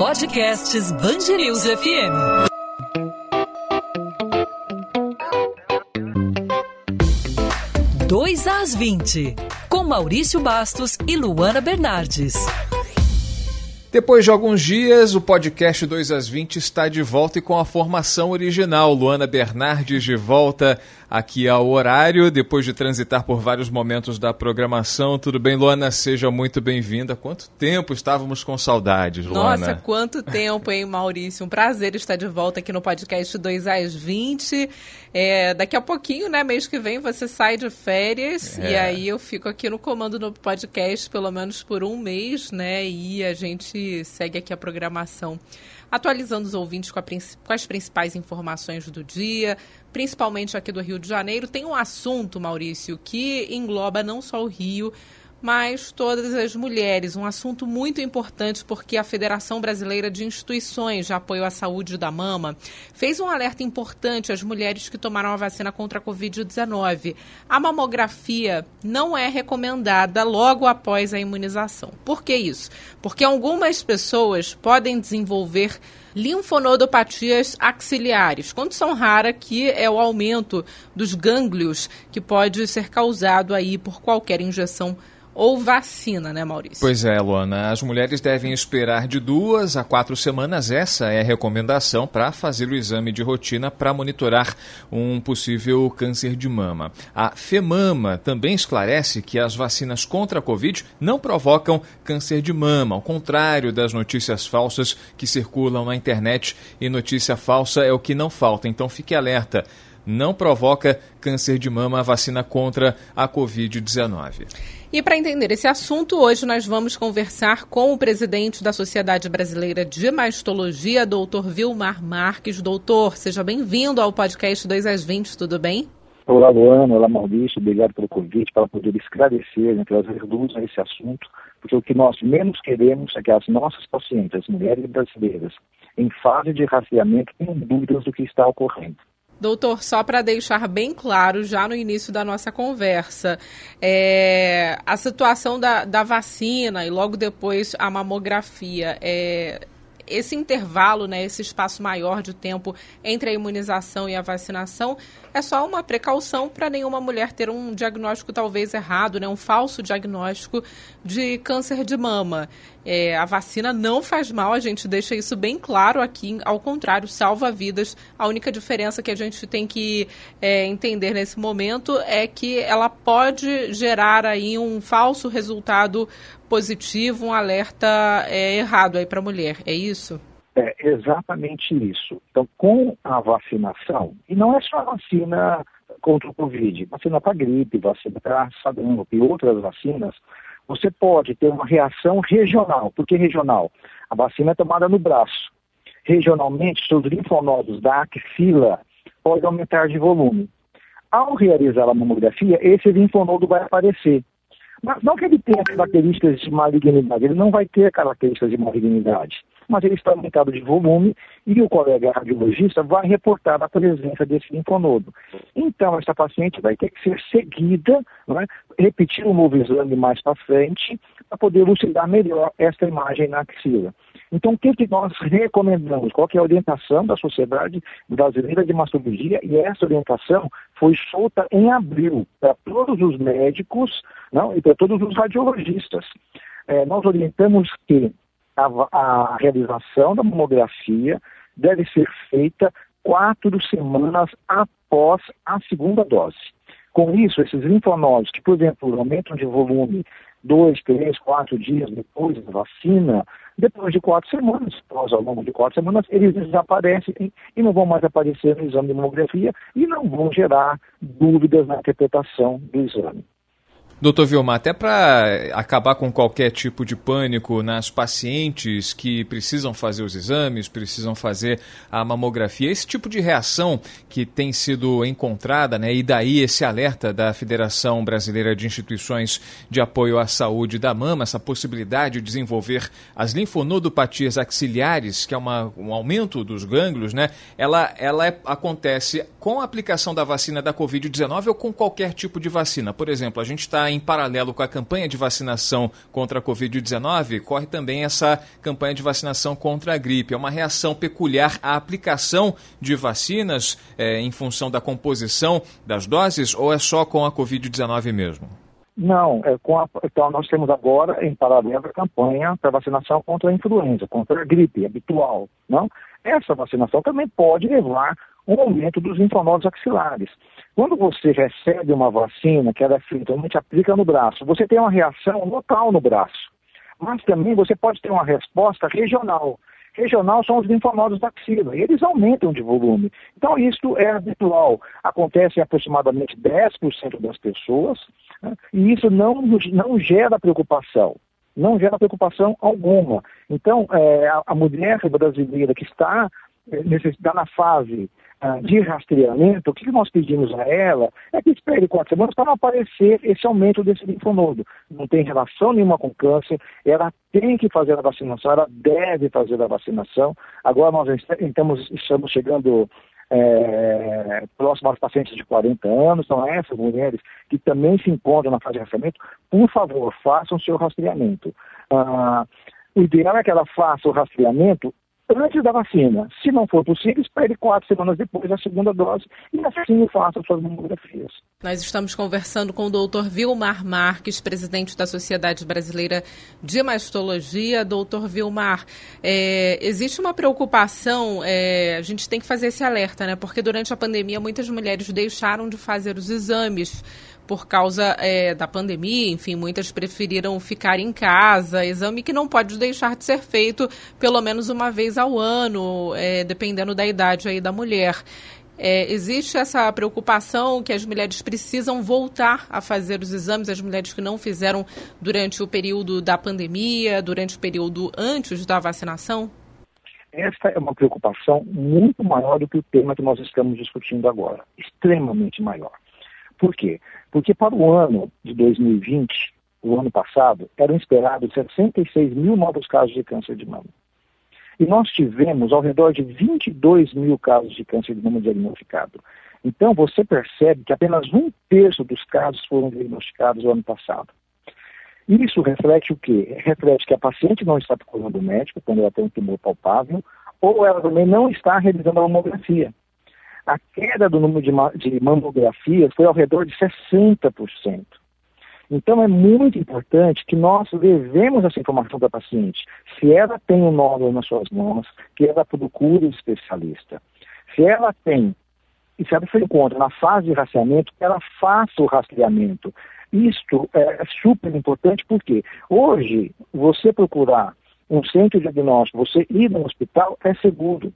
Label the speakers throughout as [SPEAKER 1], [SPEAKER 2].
[SPEAKER 1] Podcasts Bangerils FM. Dois às 20, com Maurício Bastos e Luana Bernardes.
[SPEAKER 2] Depois de alguns dias, o podcast 2 às 20 está de volta e com a formação original. Luana Bernardes de volta aqui ao horário, depois de transitar por vários momentos da programação. Tudo bem, Luana? Seja muito bem-vinda. Quanto tempo estávamos com saudades, Luana?
[SPEAKER 3] Nossa, quanto tempo, hein, Maurício? Um prazer estar de volta aqui no podcast 2 às 20. É, daqui a pouquinho, né, mês que vem, você sai de férias é. e aí eu fico aqui no comando do podcast pelo menos por um mês, né, e a gente segue aqui a programação atualizando os ouvintes com, com, as principais informações do dia, principalmente aqui do Rio de Janeiro. Tem um assunto, Maurício, que engloba não só o Rio, mas todas as mulheres. Um assunto muito importante porque a Federação Brasileira de Instituições de Apoio à Saúde da Mama fez um alerta importante às mulheres que tomaram a vacina contra a Covid-19. A mamografia não é recomendada logo após a imunização. Por que isso? Porque algumas pessoas podem desenvolver linfonodopatias axiliares, condição rara que é o aumento dos gânglios que pode ser causado aí por qualquer injeção ou vacina, né, Maurício?
[SPEAKER 2] Pois é, Luana. As mulheres devem esperar de duas a quatro semanas. Essa é a recomendação para fazer o exame de rotina para monitorar um possível câncer de mama. A FEMAMA também esclarece que as vacinas contra a Covid não provocam câncer de mama, ao contrário das notícias falsas que circulam na internet. E notícia falsa é o que não falta. Então fique alerta não provoca câncer de mama a vacina contra a Covid-19.
[SPEAKER 3] E para entender esse assunto, hoje nós vamos conversar com o presidente da Sociedade Brasileira de Mastologia, doutor Vilmar Marques. Doutor, seja bem-vindo ao podcast 2 às 20, tudo bem?
[SPEAKER 4] Olá, Luana. Olá, Maurício. Obrigado pelo convite para poder esclarecer, né, trazer luz a esse assunto, porque o que nós menos queremos é que as nossas pacientes, as mulheres brasileiras, em fase de rastreamento, tenham dúvidas do que está ocorrendo.
[SPEAKER 3] Doutor, só para deixar bem claro, já no início da nossa conversa, é, a situação da, da, vacina e logo depois a mamografia, é, esse intervalo, né, esse espaço maior de tempo entre a imunização e a vacinação é só uma precaução para nenhuma mulher ter um diagnóstico talvez errado, né, um falso diagnóstico de câncer de mama. É, a vacina não faz mal, a gente deixa isso bem claro aqui, ao contrário, salva vidas. A única diferença que a gente tem que é, entender nesse momento é que ela pode gerar aí um falso resultado positivo, um alerta é, errado aí para a mulher, é isso?
[SPEAKER 4] É exatamente isso. Então, com a vacinação, e não é só a vacina contra o Covid, vacina para gripe, vacina para sarampo e outras vacinas, você pode ter uma reação regional. Por que regional? A vacina é tomada no braço. Regionalmente, seus linfonodos da axila podem aumentar de volume. Ao realizar a mamografia, esse linfonodo vai aparecer. Mas não que ele tenha características de malignidade, ele não vai ter características de malignidade, mas ele está aumentado de volume e o colega radiologista vai reportar a presença desse linfonodo. Então, essa paciente vai ter que ser seguida, né, repetir um novo exame mais para frente, para poder elucidar melhor essa imagem na axila. Então, o que, que nós recomendamos? Qual é a orientação da Sociedade Brasileira de Mastologia? E essa orientação foi solta em abril para todos os médicos não, e para todos os radiologistas. É, nós orientamos que a, a realização da mamografia deve ser feita quatro semanas após a segunda dose. Com isso, esses linfonodos que, por exemplo, aumentam de volume dois, três, quatro dias depois da vacina, depois de quatro semanas, após ao longo de quatro semanas, eles desaparecem e não vão mais aparecer no exame de mamografia e não vão gerar dúvidas na interpretação do exame.
[SPEAKER 2] Doutor Vilmar, até para acabar com qualquer tipo de pânico nas pacientes que precisam fazer os exames, precisam fazer a mamografia, esse tipo de reação que tem sido encontrada, né, e daí esse alerta da Federação Brasileira de Instituições de Apoio à Saúde da Mama, essa possibilidade de desenvolver as linfonodopatias axiliares, que é uma, um aumento dos gânglios, né, ela, ela é, acontece com a aplicação da vacina da Covid-19 ou com qualquer tipo de vacina. Por exemplo, a gente está em paralelo com a campanha de vacinação contra a Covid-19, corre também essa campanha de vacinação contra a gripe. É uma reação peculiar à aplicação de vacinas é, em função da composição das doses ou é só com a Covid-19 mesmo?
[SPEAKER 4] Não, é a, então nós temos agora em paralelo a campanha para vacinação contra a influenza, contra a gripe habitual. Não? Essa vacinação também pode levar um aumento dos linfonodos axilares. Quando você recebe uma vacina que ela é feita, gente aplica no braço, você tem uma reação local no braço. Mas também você pode ter uma resposta regional. Regional são os linfonodos da axila, e eles aumentam de volume. Então, isso é habitual. Acontece em aproximadamente 10% das pessoas, né? e isso não, não gera preocupação. Não gera preocupação alguma. Então, é, a, a mulher brasileira que está, é, na fase de rastreamento, o que nós pedimos a ela é que espere quatro semanas para não aparecer esse aumento desse linfonodo. Não tem relação nenhuma com câncer, ela tem que fazer a vacinação, ela deve fazer a vacinação. Agora nós estamos, estamos chegando é, próximo aos pacientes de 40 anos, são essas mulheres que também se encontram na fase de rastreamento, por favor, façam seu rastreamento. Ah, o ideal é que ela faça o rastreamento antes da vacina. Se não for possível, espere quatro semanas depois da segunda dose e assim faça suas mamografias.
[SPEAKER 3] Nós estamos conversando com o doutor Vilmar Marques, presidente da Sociedade Brasileira de Mastologia. Doutor Vilmar, é, existe uma preocupação, é, a gente tem que fazer esse alerta, né? Porque durante a pandemia muitas mulheres deixaram de fazer os exames por causa é, da pandemia, enfim, muitas preferiram ficar em casa, exame que não pode deixar de ser feito pelo menos uma vez ao ano, é, dependendo da idade aí da mulher. É, existe essa preocupação que as mulheres precisam voltar a fazer os exames, as mulheres que não fizeram durante o período da pandemia, durante o período antes da vacinação?
[SPEAKER 4] Esta é uma preocupação muito maior do que o tema que nós estamos discutindo agora, extremamente maior. Por quê? Porque para o ano de 2020, o ano passado, eram esperados 66 mil novos casos de câncer de mama. E nós tivemos ao redor de 22 mil casos de câncer de mama diagnosticados. Então, você percebe que apenas um terço dos casos foram diagnosticados no ano passado. Isso reflete o quê? Reflete que a paciente não está procurando o médico quando ela tem um tumor palpável, ou ela também não está realizando a mamografia a queda do número de, de mamografias foi ao redor de 60%. Então é muito importante que nós levemos essa informação para a paciente. Se ela tem um nódulo nas suas mãos, que ela procure um especialista. Se ela tem, e se ela se encontra na fase de rastreamento, que ela faça o rastreamento. Isto é super importante porque hoje você procurar um centro de diagnóstico, você ir no hospital é seguro.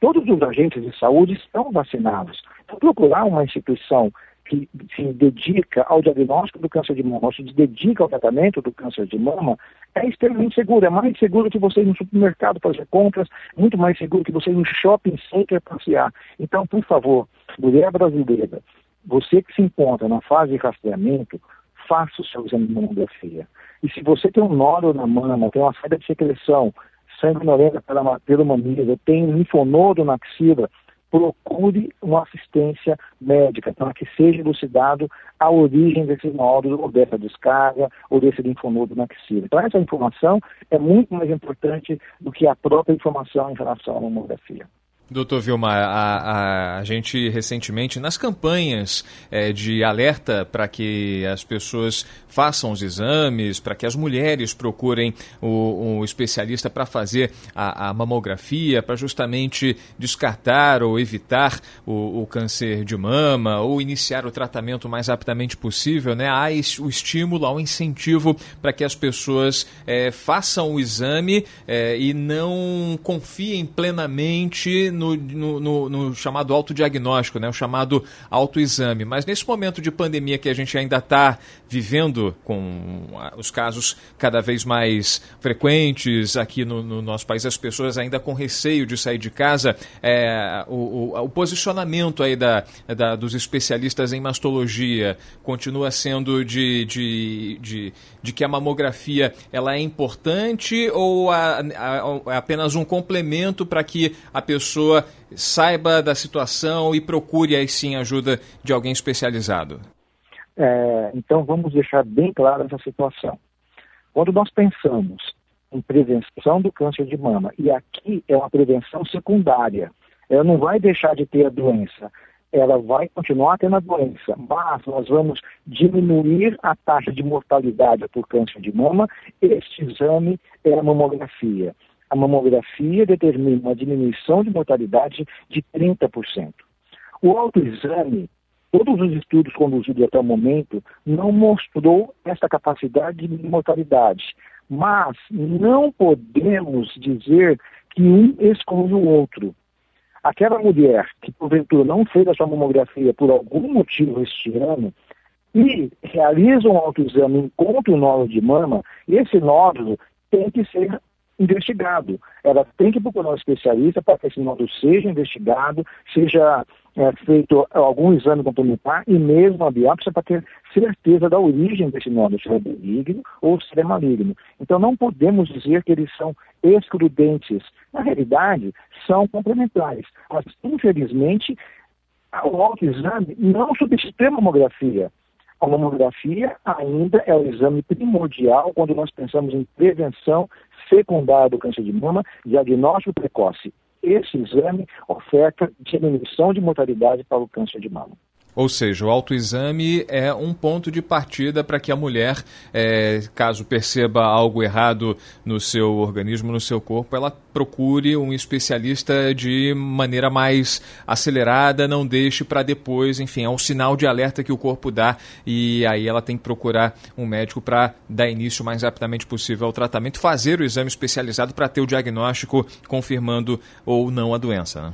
[SPEAKER 4] Todos os agentes de saúde estão vacinados. Então, procurar uma instituição que se dedica ao diagnóstico do câncer de mama, ou se dedica ao tratamento do câncer de mama, é extremamente seguro. É mais seguro que você ir no supermercado fazer compras, muito mais seguro que você ir no shopping center passear. Então, por favor, mulher brasileira, você que se encontra na fase de rastreamento, faça o seu exame de mamografia. E se você tem um nódulo na mama, tem uma saída de secreção, sanguinolenta pela, mamilo, tem linfonodo na axila, procure uma assistência médica para que seja elucidado a origem desse nódulo, ou dessa descarga, ou desse linfonodo na axila. Então, essa informação é muito mais importante do que a própria informação em relação à mamografia.
[SPEAKER 2] Doutor Vilmar, a, a, gente recentemente, nas campanhas é, de alerta para que as pessoas façam os exames, para que as mulheres procurem o, o especialista para fazer a, a mamografia, para justamente descartar ou evitar o, o, câncer de mama ou iniciar o tratamento o mais rapidamente possível, né? há o estímulo, há o incentivo para que as pessoas é, façam o exame é, e não confiem plenamente no, no, no, chamado autodiagnóstico, né? o chamado autoexame. Mas nesse momento de pandemia que a gente ainda está vivendo, com os casos cada vez mais frequentes aqui no, no, nosso país, as pessoas ainda com receio de sair de casa, é, o, o, o, posicionamento aí da, da, dos especialistas em mastologia continua sendo de, de, de, de que a mamografia ela é importante ou a, a, é apenas um complemento para que a pessoa pessoa saiba da situação e procure aí sim ajuda de alguém especializado?
[SPEAKER 4] É, então, vamos deixar bem clara essa situação. Quando nós pensamos em prevenção do câncer de mama, e aqui é uma prevenção secundária, ela não vai deixar de ter a doença, ela vai continuar tendo a doença, mas nós vamos diminuir a taxa de mortalidade por câncer de mama. Este exame é a mamografia. A mamografia determina uma diminuição de mortalidade de 30%. O autoexame, todos os estudos conduzidos até o momento, não mostrou essa capacidade de mortalidade. Mas não podemos dizer que um exclui o outro. Aquela mulher que, porventura, não fez a sua mamografia por algum motivo este ano e realiza um autoexame encontra um nódulo de mama, esse nódulo tem que ser investigado. Ela tem que procurar um especialista para que esse nódulo seja investigado, seja é, feito algum exame complementar e mesmo a biópsia para ter certeza da origem desse nódulo, se é benigno ou se é maligno. Então não podemos dizer que eles são excludentes. Na realidade, são complementares. Mas, infelizmente, o autoexame não substitui a mamografia. A mamografia ainda é o exame primordial quando nós pensamos em prevenção secundária do câncer de mama, diagnóstico precoce. Esse exame oferta diminuição de mortalidade para o câncer de mama.
[SPEAKER 2] Ou seja, o autoexame é um ponto de partida para que a mulher, é, caso perceba algo errado no seu organismo, no seu corpo, ela procure um especialista de maneira mais acelerada, não deixe para depois, enfim, é um sinal de alerta que o corpo dá e aí ela tem que procurar um médico para dar início o mais rapidamente possível ao tratamento, fazer o exame especializado para ter o diagnóstico confirmando ou não a doença. Né?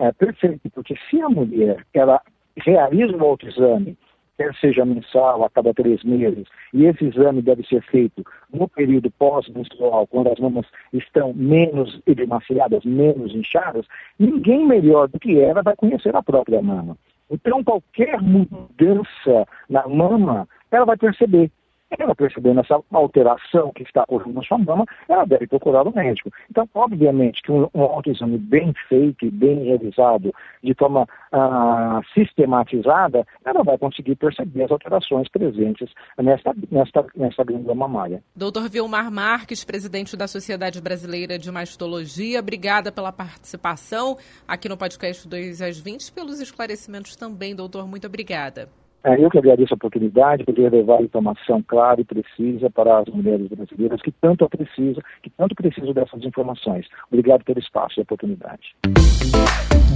[SPEAKER 4] É perfeito, porque se a mulher ela realiza um autoexame, quer seja mensal, a cada três meses, e esse exame deve ser feito no período pós-menstrual, quando as mamas estão menos edemaciadas, menos inchadas, ninguém melhor do que ela vai conhecer a própria mama. Então, qualquer mudança na mama, ela vai perceber ela percebendo essa alteração que está ocorrendo na sua mama, ela deve procurar o médico. Então, obviamente que um, um autoexame bem feito e bem realizado, de forma ah, sistematizada, ela vai conseguir perceber as alterações presentes nesta, nesta, nesta glândula mamária.
[SPEAKER 3] Doutor Vilmar Marques, presidente da Sociedade Brasileira de Mastologia, obrigada pela participação aqui no podcast 2 às 20, pelos esclarecimentos também, doutor. Muito obrigada.
[SPEAKER 4] É, eu que agradeço a oportunidade de poder levar informação clara e precisa para as mulheres brasileiras que tanto precisam, que tanto precisam dessas informações. Obrigado pelo espaço e a oportunidade.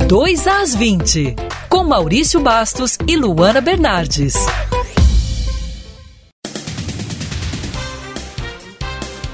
[SPEAKER 1] 2 às 20, com Maurício Bastos e Luana Bernardes.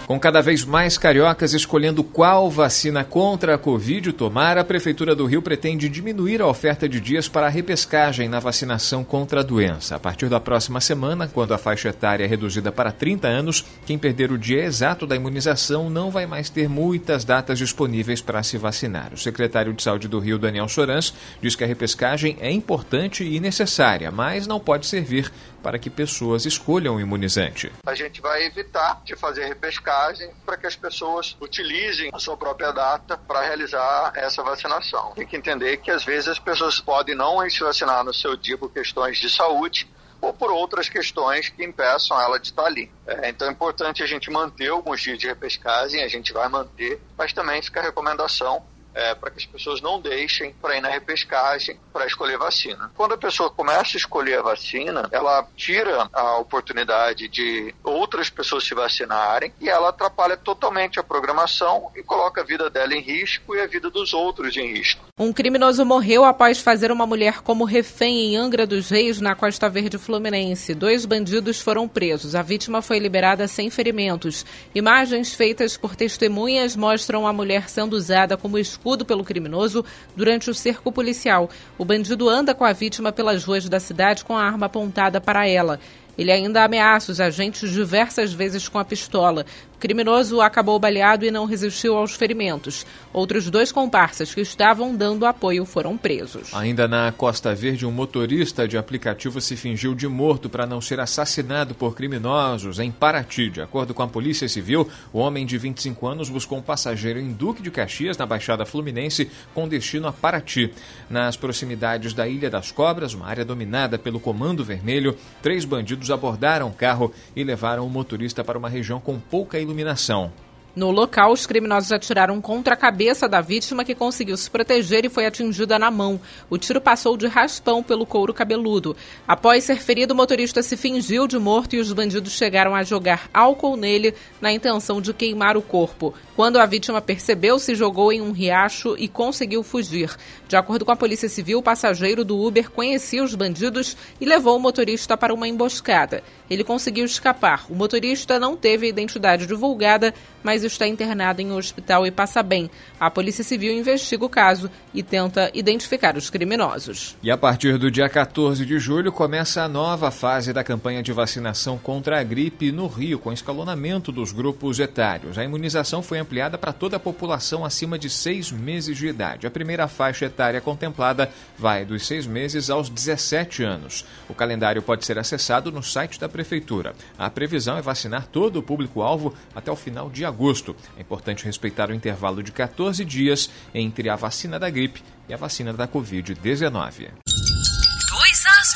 [SPEAKER 2] Com cada vez mais cariocas escolhendo qual vacina contra a Covid tomar, a Prefeitura do Rio pretende diminuir a oferta de dias para a repescagem na vacinação contra a doença. A partir da próxima semana, quando a faixa etária é reduzida para 30 anos, quem perder o dia exato da imunização não vai mais ter muitas datas disponíveis para se vacinar. O secretário de Saúde do Rio, Daniel Sorans, diz que a repescagem é importante e necessária, mas não pode servir para que pessoas escolham o imunizante.
[SPEAKER 5] A gente vai evitar de fazer repescagem para que as pessoas utilizem a sua própria data para realizar essa vacinação. Tem que entender que às vezes as pessoas podem não se vacinar no seu dia por questões de saúde, ou por outras questões que impeçam ela de estar ali. É, então é importante a gente manter alguns dias de repescagem, a gente vai manter, mas também fica a recomendação é, para que as pessoas não deixem para ir na repescagem para escolher vacina. Quando a pessoa começa a escolher a vacina, ela tira a oportunidade de outras pessoas se vacinarem e ela atrapalha totalmente a programação e coloca a vida dela em risco e a vida dos outros em risco.
[SPEAKER 3] Um criminoso morreu após fazer uma mulher como refém em Angra dos Reis, na Costa Verde Fluminense. Dois bandidos foram presos. A vítima foi liberada sem ferimentos. Imagens feitas por testemunhas mostram a mulher sendo usada como escudo escudo pelo criminoso durante o cerco policial. O bandido anda com a vítima pelas ruas da cidade com a arma apontada para ela. Ele ainda ameaça os agentes diversas vezes com a pistola. O criminoso acabou baleado e não resistiu aos ferimentos. Outros dois comparsas que estavam dando apoio foram presos.
[SPEAKER 2] Ainda na Costa Verde, um motorista de aplicativo se fingiu de morto para não ser assassinado por criminosos em Paraty. De acordo com a Polícia Civil, o homem de 25 anos buscou um passageiro em Duque de Caxias, na Baixada Fluminense, com destino a Paraty. Nas proximidades da Ilha das Cobras, uma área dominada pelo Comando Vermelho, três bandidos abordaram o carro e levaram o motorista para uma região com pouca iluminação iluminação.
[SPEAKER 3] No local, os criminosos atiraram contra a cabeça da vítima, que conseguiu se proteger e foi atingida na mão. O tiro passou de raspão pelo couro cabeludo. Após ser ferido, o motorista se fingiu de morto e os bandidos chegaram a jogar álcool nele na intenção de queimar o corpo. Quando a vítima percebeu, se jogou em um riacho e conseguiu fugir. De acordo com a Polícia Civil, o passageiro do Uber conhecia os bandidos e levou o motorista para uma emboscada. Ele conseguiu escapar. O motorista não teve identidade divulgada, mas está internado em um hospital e passa bem. A Polícia Civil investiga o caso e tenta identificar os criminosos.
[SPEAKER 2] E a partir do dia 14 de julho começa a nova fase da campanha de vacinação contra a gripe no Rio, com escalonamento dos grupos etários. A imunização foi ampliada para toda a população acima de seis meses de idade. A primeira faixa etária contemplada vai dos seis meses aos 17 anos. O calendário pode ser acessado no site da Prefeitura. A previsão é vacinar todo o público-alvo até o final de agosto. É importante respeitar o intervalo de 14 dias entre a vacina da gripe e a vacina da Covid-19. 2 às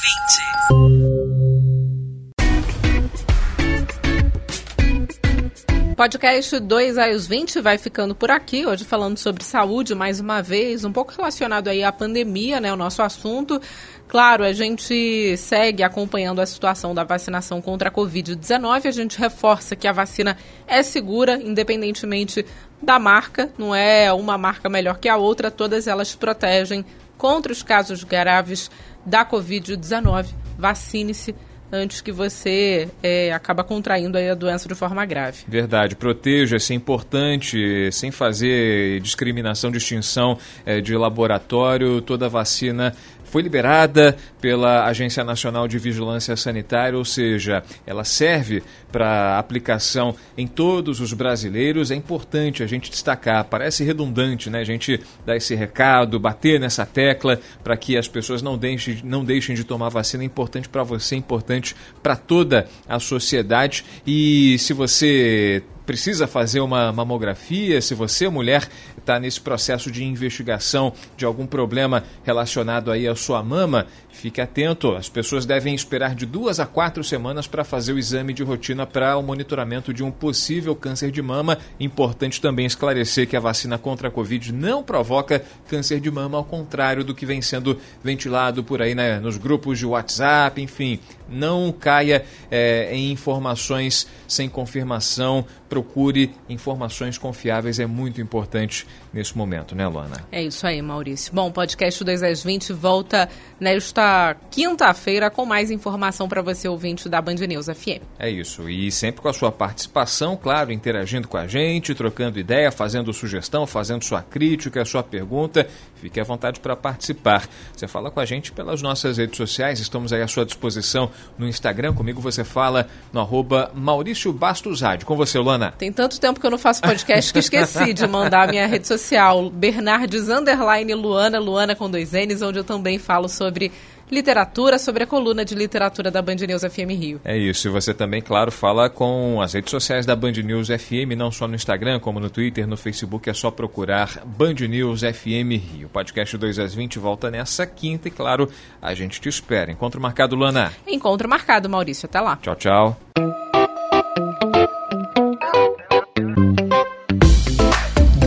[SPEAKER 3] 20. Podcast 2 às 20 vai ficando por aqui, hoje falando sobre saúde mais uma vez, um pouco relacionado aí à pandemia, né, o nosso assunto. Claro, a gente segue acompanhando a situação da vacinação contra a Covid-19. A gente reforça que a vacina é segura, independentemente da marca, não é uma marca melhor que a outra, todas elas protegem contra os casos graves da Covid-19. Vacine-se antes que você é, acaba contraindo a doença de forma grave.
[SPEAKER 2] Verdade, proteja-se, é importante, sem fazer discriminação, distinção é, de laboratório, toda vacina foi liberada pela Agência Nacional de Vigilância Sanitária, ou seja, ela serve para aplicação em todos os brasileiros. É importante a gente destacar, parece redundante, né? A gente dar esse recado, bater nessa tecla para que as pessoas não deixem, não deixem de tomar vacina. É importante para você, é importante para toda a sociedade. E se você precisa fazer uma mamografia, se você, mulher, está nesse processo de investigação de algum problema relacionado aí à sua mama, fique atento. As pessoas devem esperar de duas a quatro semanas para fazer o exame de rotina para o monitoramento de um possível câncer de mama. Importante também esclarecer que a vacina contra a Covid não provoca câncer de mama, ao contrário do que vem sendo ventilado por aí né, nos grupos de WhatsApp, enfim. Não caia é, em informações sem confirmação. Procure informações confiáveis, é muito importante nesse momento, né, Luana?
[SPEAKER 3] É isso aí, Maurício. Bom, o podcast 2 às 20 volta nesta quinta-feira com mais informação para você, ouvinte da Band News FM.
[SPEAKER 2] É isso. E sempre com a sua participação, claro, interagindo com a gente, trocando ideia, fazendo sugestão, fazendo sua crítica, sua pergunta. Fique à vontade para participar. Você fala com a gente pelas nossas redes sociais, estamos aí à sua disposição no Instagram. Comigo você fala no arroba Maurício Bastos Rádio. Com você, Luana.
[SPEAKER 3] Tem tanto tempo que eu não faço podcast que esqueci de mandar a minha rede social Bernardes Underline Luana, Luana com dois N's, onde eu também falo sobre literatura, sobre a coluna de literatura da Band News FM Rio.
[SPEAKER 2] É isso, e você também, claro, fala com as redes sociais da Band News FM, não só no Instagram, como no Twitter, no Facebook, é só procurar Band News FM Rio. O podcast 2 às 20 volta nessa quinta e, claro, a gente te espera. Encontro marcado, Luana.
[SPEAKER 3] Encontro marcado, Maurício. Até lá.
[SPEAKER 2] Tchau, tchau.